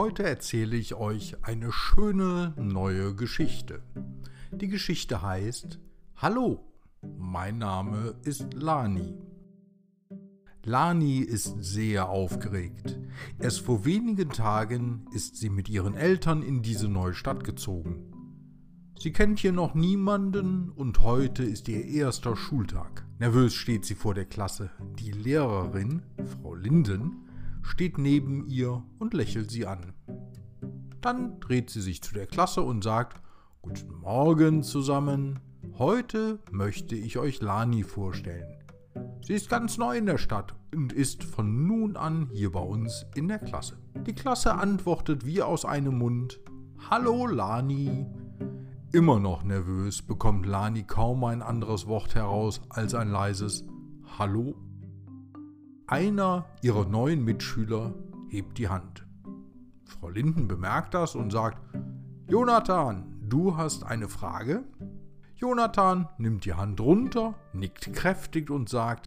Heute erzähle ich euch eine schöne neue Geschichte. Die Geschichte heißt Hallo, mein Name ist Lani. Lani ist sehr aufgeregt. Erst vor wenigen Tagen ist sie mit ihren Eltern in diese neue Stadt gezogen. Sie kennt hier noch niemanden und heute ist ihr erster Schultag. Nervös steht sie vor der Klasse. Die Lehrerin, Frau Linden, steht neben ihr und lächelt sie an. Dann dreht sie sich zu der Klasse und sagt, Guten Morgen zusammen, heute möchte ich euch Lani vorstellen. Sie ist ganz neu in der Stadt und ist von nun an hier bei uns in der Klasse. Die Klasse antwortet wie aus einem Mund, Hallo Lani. Immer noch nervös bekommt Lani kaum ein anderes Wort heraus als ein leises Hallo einer ihrer neuen Mitschüler hebt die Hand. Frau Linden bemerkt das und sagt, Jonathan, du hast eine Frage? Jonathan nimmt die Hand runter, nickt kräftig und sagt,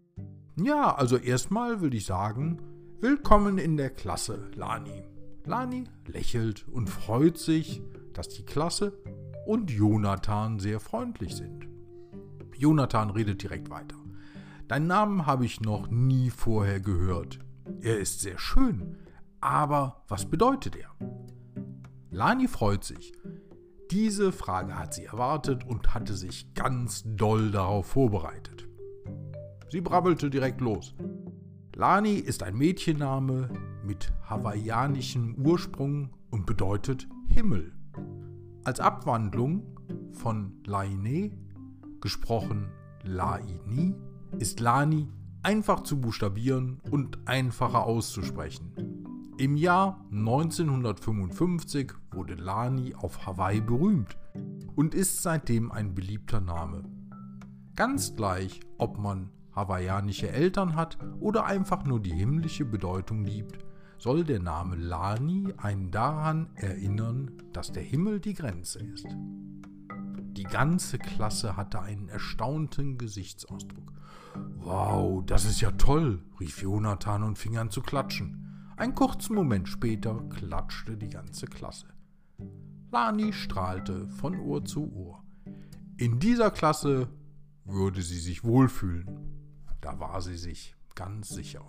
ja, also erstmal will ich sagen, willkommen in der Klasse, Lani. Lani lächelt und freut sich, dass die Klasse und Jonathan sehr freundlich sind. Jonathan redet direkt weiter. Deinen Namen habe ich noch nie vorher gehört. Er ist sehr schön, aber was bedeutet er? Lani freut sich. Diese Frage hat sie erwartet und hatte sich ganz doll darauf vorbereitet. Sie brabbelte direkt los. Lani ist ein Mädchenname mit hawaiianischem Ursprung und bedeutet Himmel. Als Abwandlung von Laine, gesprochen Laini, ist Lani einfach zu buchstabieren und einfacher auszusprechen. Im Jahr 1955 wurde Lani auf Hawaii berühmt und ist seitdem ein beliebter Name. Ganz gleich, ob man hawaiianische Eltern hat oder einfach nur die himmlische Bedeutung liebt, soll der Name Lani einen daran erinnern, dass der Himmel die Grenze ist. Die ganze Klasse hatte einen erstaunten Gesichtsausdruck. Wow, das ist ja toll, rief Jonathan und fing an zu klatschen. Einen kurzen Moment später klatschte die ganze Klasse. Lani strahlte von Ohr zu Ohr. In dieser Klasse würde sie sich wohlfühlen. Da war sie sich ganz sicher.